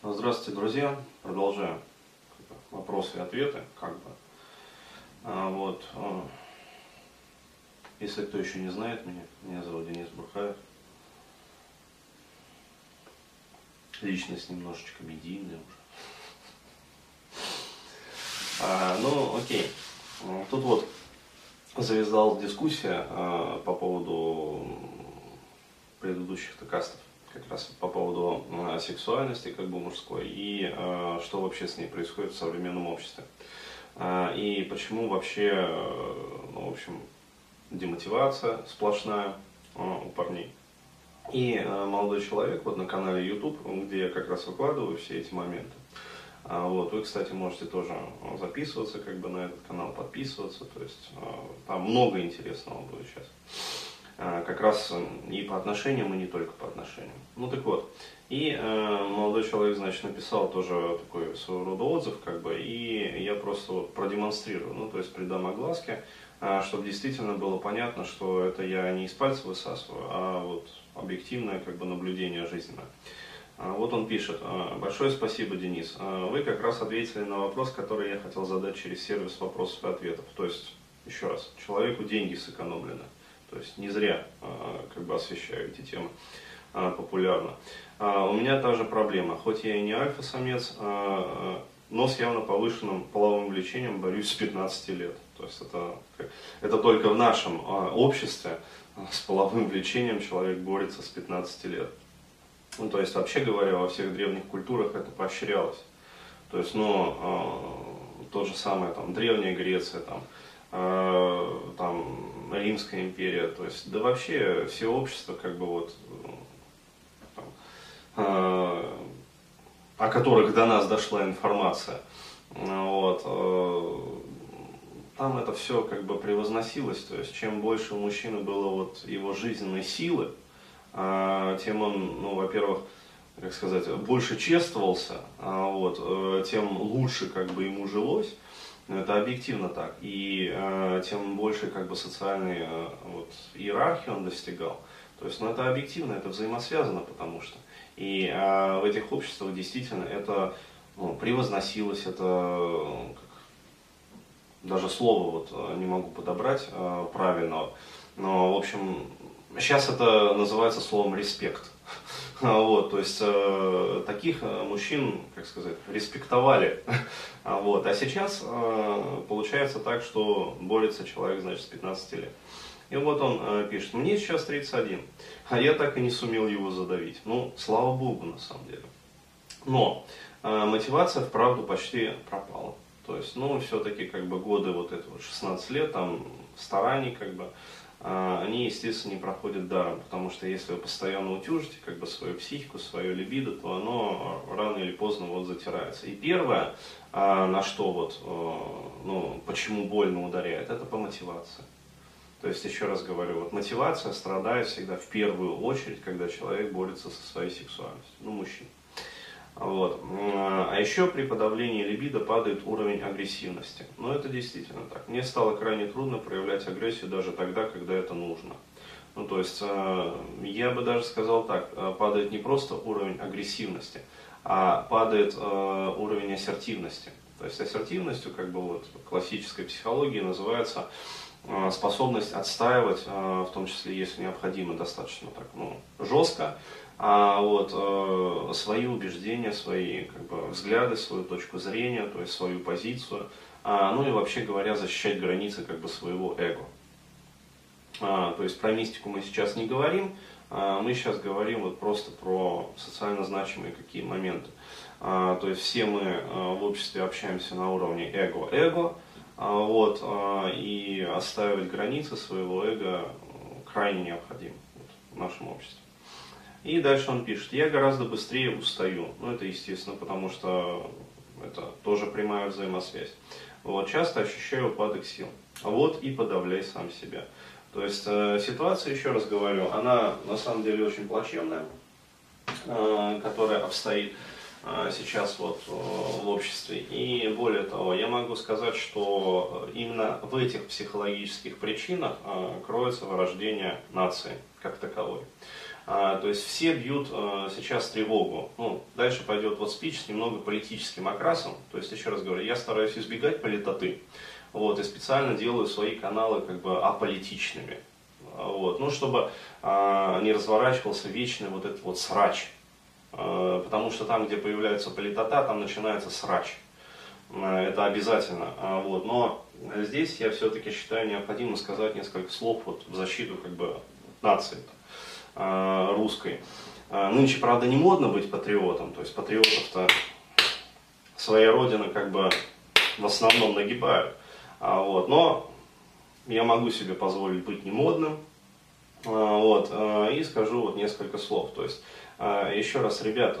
Здравствуйте, друзья. Продолжаем вопросы и ответы, как бы. А, вот. а, Если кто еще не знает меня, меня зовут Денис Бурхаев. Личность немножечко медийная уже. А, ну, окей. Тут вот завязалась дискуссия а, по поводу предыдущих кастов как раз по поводу э, сексуальности как бы мужской и э, что вообще с ней происходит в современном обществе. Э, и почему вообще, ну, в общем, демотивация сплошная у парней. И молодой человек вот на канале YouTube, где я как раз выкладываю все эти моменты. А, вот, вы, кстати, можете тоже записываться как бы на этот канал, подписываться, то есть там много интересного будет сейчас. А, как раз и по отношениям, и не только по отношениям. Ну так вот, и э, молодой человек, значит, написал тоже такой своего рода отзыв, как бы, и я просто вот продемонстрирую, ну то есть придам огласке, э, чтобы действительно было понятно, что это я не из пальца высасываю, а вот объективное как бы наблюдение жизненное. А, вот он пишет. «А, Большое спасибо, Денис. Вы как раз ответили на вопрос, который я хотел задать через сервис вопросов и ответов. То есть, еще раз, человеку деньги сэкономлены. То есть не зря а, как бы освещаю эти темы а, популярно. А, у меня та же проблема. Хоть я и не альфа-самец, но с явно повышенным половым влечением борюсь с 15 лет. То есть это, это только в нашем обществе с половым влечением человек борется с 15 лет. Ну, то есть, вообще говоря, во всех древних культурах это поощрялось. То есть, ну, э, то же самое, там, Древняя Греция, там, там, Римская империя, то есть, да вообще все общество, как бы вот, там, э, о которых до нас дошла информация, вот, э, там это все как бы превозносилось, то есть, чем больше у мужчины было вот его жизненной силы, э, тем он, ну, во-первых, как сказать, больше чествовался, а вот, э, тем лучше как бы ему жилось, это объективно так. И э, тем больше как бы социальной э, вот, иерархии он достигал. То есть, ну это объективно, это взаимосвязано, потому что. И э, в этих обществах действительно это ну, превозносилось, это ну, как, даже слово вот э, не могу подобрать э, правильного. Но, в общем, сейчас это называется словом респект. Вот, то есть э, таких э, мужчин, как сказать, респектовали. Вот, а сейчас э, получается так, что борется человек, значит, с 15 лет. И вот он пишет, мне сейчас 31, а я так и не сумел его задавить. Ну, слава богу, на самом деле. Но э, мотивация, вправду, почти пропала. То есть, ну, все-таки, как бы, годы вот этого 16 лет, там, стараний, как бы, а, они, естественно, не проходят даром, потому что если вы постоянно утюжите как бы свою психику, свою либидо, то оно рано или поздно вот затирается. И первое, а, на что вот, ну, почему больно ударяет, это по мотивации. То есть, еще раз говорю, вот мотивация страдает всегда в первую очередь, когда человек борется со своей сексуальностью, ну, мужчина. Вот. А еще при подавлении либидо падает уровень агрессивности. Но это действительно так. Мне стало крайне трудно проявлять агрессию даже тогда, когда это нужно. Ну, то есть, э, я бы даже сказал так, э, падает не просто уровень агрессивности, а падает э, уровень ассертивности. То есть ассертивностью, как бы вот классической психологии, называется способность отстаивать, в том числе, если необходимо, достаточно так, ну, жестко, а вот э, свои убеждения, свои как бы, взгляды, свою точку зрения, то есть свою позицию, а, ну и вообще говоря, защищать границы как бы своего эго. А, то есть про мистику мы сейчас не говорим, а, мы сейчас говорим вот просто про социально значимые какие моменты. А, то есть все мы а, в обществе общаемся на уровне эго-эго, а, вот, а, и оставить границы своего эго крайне необходимо вот, в нашем обществе. И дальше он пишет, я гораздо быстрее устаю. Ну, это естественно, потому что это тоже прямая взаимосвязь. Вот, часто ощущаю упадок сил. Вот и подавляй сам себя. То есть э, ситуация, еще раз говорю, она на самом деле очень плачевная, э, которая обстоит сейчас вот э, в обществе. И более того, я могу сказать, что именно в этих психологических причинах э, кроется вырождение нации как таковой. А, то есть все бьют а, сейчас тревогу. Ну, дальше пойдет вот спич с немного политическим окрасом. То есть, еще раз говорю, я стараюсь избегать политоты. Вот, и специально делаю свои каналы как бы аполитичными. Вот, ну, чтобы а, не разворачивался вечный вот этот вот срач. А, потому что там, где появляется политота, там начинается срач. А, это обязательно. А, вот, но здесь я все-таки считаю необходимо сказать несколько слов вот, в защиту как бы нации русской. Нынче, правда, не модно быть патриотом, то есть патриотов-то своей родины как бы в основном нагибают. А, вот, но я могу себе позволить быть не модным, а, вот, а, и скажу вот несколько слов. То есть, а, еще раз, ребят,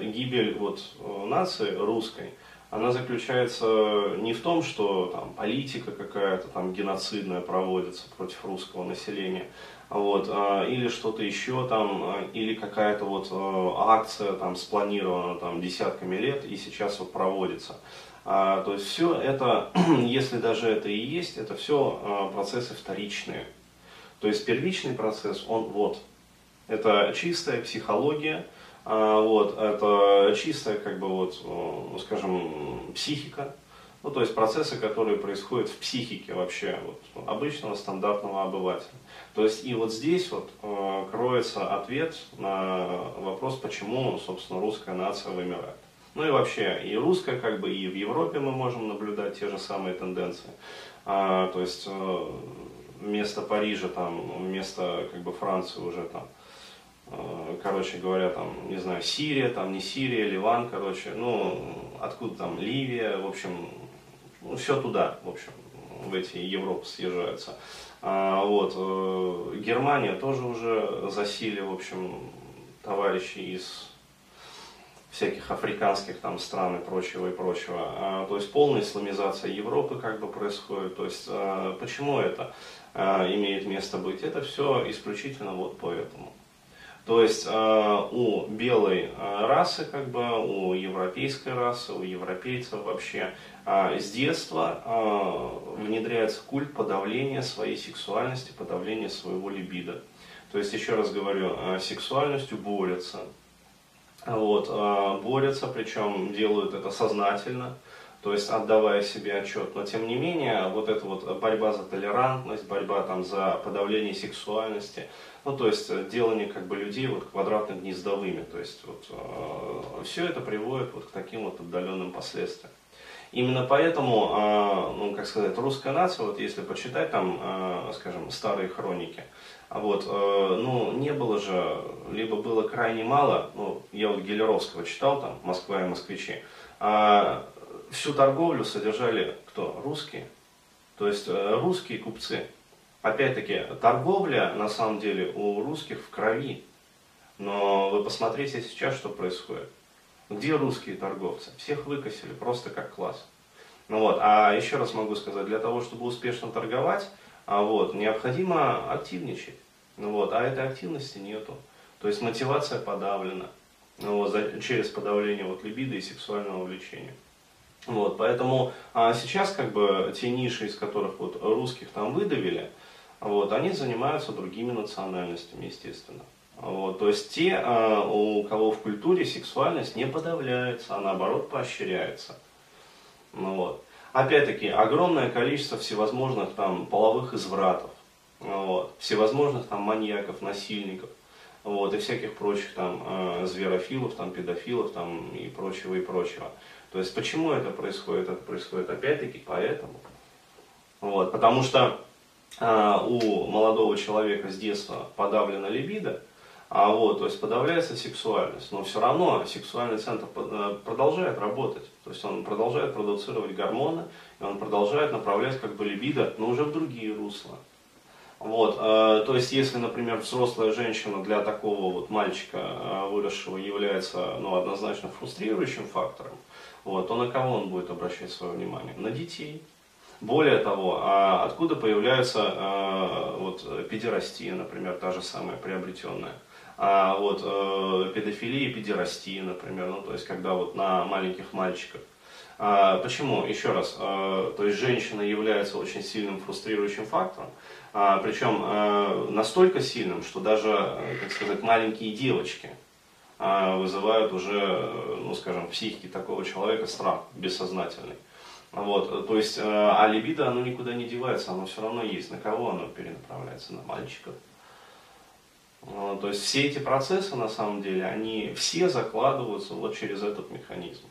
гибель вот нации русской, она заключается не в том, что там политика какая-то там геноцидная проводится против русского населения, вот, или что-то еще там, или какая-то вот акция там спланирована там десятками лет и сейчас вот проводится. А, то есть все это, если даже это и есть, это все а, процессы вторичные. То есть первичный процесс, он вот. Это чистая психология, а, вот, это чистая, как бы вот, ну, скажем, психика. Ну, то есть процессы, которые происходят в психике вообще вот, обычного стандартного обывателя. То есть и вот здесь вот э, кроется ответ на вопрос, почему, собственно, русская нация вымирает. Ну и вообще, и русская, как бы, и в Европе мы можем наблюдать те же самые тенденции. А, то есть э, вместо Парижа, там, вместо как бы, Франции уже там, э, короче говоря, там, не знаю, Сирия, там не Сирия, Ливан, короче, ну, откуда там Ливия, в общем, ну, все туда, в общем, в эти Европы съезжаются. А, вот, э, Германия тоже уже засили, в общем, товарищи из всяких африканских там стран и прочего и прочего. А, то есть полная исламизация Европы как бы происходит. То есть а, почему это а, имеет место быть? Это все исключительно вот поэтому. То есть у белой расы, как бы, у европейской расы, у европейцев вообще с детства внедряется культ подавления своей сексуальности, подавления своего либидо. То есть, еще раз говорю, сексуальностью борются, вот, а, борются, причем делают это сознательно, то есть отдавая себе отчет. Но тем не менее, вот эта вот борьба за толерантность, борьба там за подавление сексуальности, ну то есть делание как бы людей вот квадратно-гнездовыми, то есть вот э, все это приводит вот к таким вот отдаленным последствиям. Именно поэтому, э, ну как сказать, русская нация, вот если почитать там, э, скажем, старые хроники, а вот, э, ну, не было же, либо было крайне мало, ну, я вот Гелеровского читал, там, «Москва и москвичи», а всю торговлю содержали кто? Русские. То есть э, русские купцы. Опять-таки, торговля, на самом деле, у русских в крови. Но вы посмотрите сейчас, что происходит. Где русские торговцы? Всех выкосили просто как класс. Ну вот, а еще раз могу сказать, для того, чтобы успешно торговать, а вот, необходимо активничать. Ну вот, а этой активности нету. То есть мотивация подавлена ну вот, за, через подавление вот, либидо и сексуального влечения. Вот, поэтому а сейчас как бы те ниши, из которых вот русских там выдавили, вот, они занимаются другими национальностями, естественно. Вот, то есть те, а, у кого в культуре сексуальность не подавляется, а наоборот поощряется. Ну, вот. Опять-таки, огромное количество всевозможных там половых извратов, вот, всевозможных там маньяков, насильников, вот, и всяких прочих там э, зверофилов, там, педофилов там, и прочего, и прочего. То есть, почему это происходит? Это происходит опять-таки поэтому. Вот, потому что э, у молодого человека с детства подавлена либидо, а вот, то есть подавляется сексуальность, но все равно сексуальный центр э, продолжает работать, то есть он продолжает продуцировать гормоны, и он продолжает направлять как бы либидо, но уже в другие русла. Вот, э, то есть, если, например, взрослая женщина для такого вот мальчика э, выросшего является, ну, однозначно фрустрирующим фактором, вот, то на кого он будет обращать свое внимание? На детей. Более того, а откуда появляется э, вот, педерастия, например, та же самая приобретенная? А вот э, педофилия и педерастия, например, ну то есть когда вот на маленьких мальчиках А, почему? Еще раз, а, то есть женщина является очень сильным фрустрирующим фактором, а, причем а, настолько сильным, что даже, как сказать, маленькие девочки а, вызывают уже, ну скажем, психики такого человека страх бессознательный. Вот, то есть, а либидо, оно никуда не девается, оно все равно есть. На кого оно перенаправляется? На мальчиков. То есть все эти процессы, на самом деле, они все закладываются вот через этот механизм.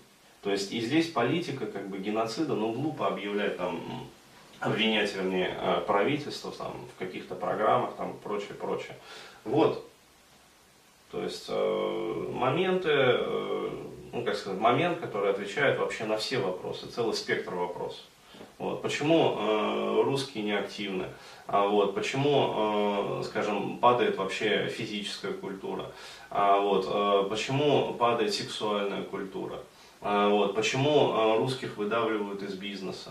То есть и здесь политика как бы геноцида, ну глупо объявлять там, обвинять, вернее, э, правительство там, в каких-то программах, там, прочее, прочее. Вот. То есть э, моменты, э, ну как сказать, момент, который отвечает вообще на все вопросы, целый спектр вопросов. Вот. Почему э, русские неактивны? А вот. Почему, э, скажем, падает вообще физическая культура? А вот. Э, почему падает сексуальная культура? А, вот, почему а, русских выдавливают из бизнеса?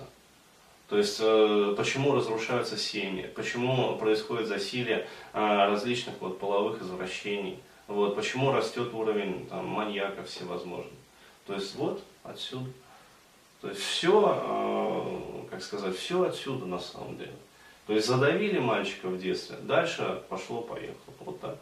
То есть, э, почему разрушаются семьи, почему происходит засилие а, различных вот, половых извращений, вот, почему растет уровень там, маньяков всевозможных. То есть, вот отсюда. То есть, все, как сказать, все отсюда на самом деле. То есть, задавили мальчика в детстве, дальше пошло-поехало. Вот так.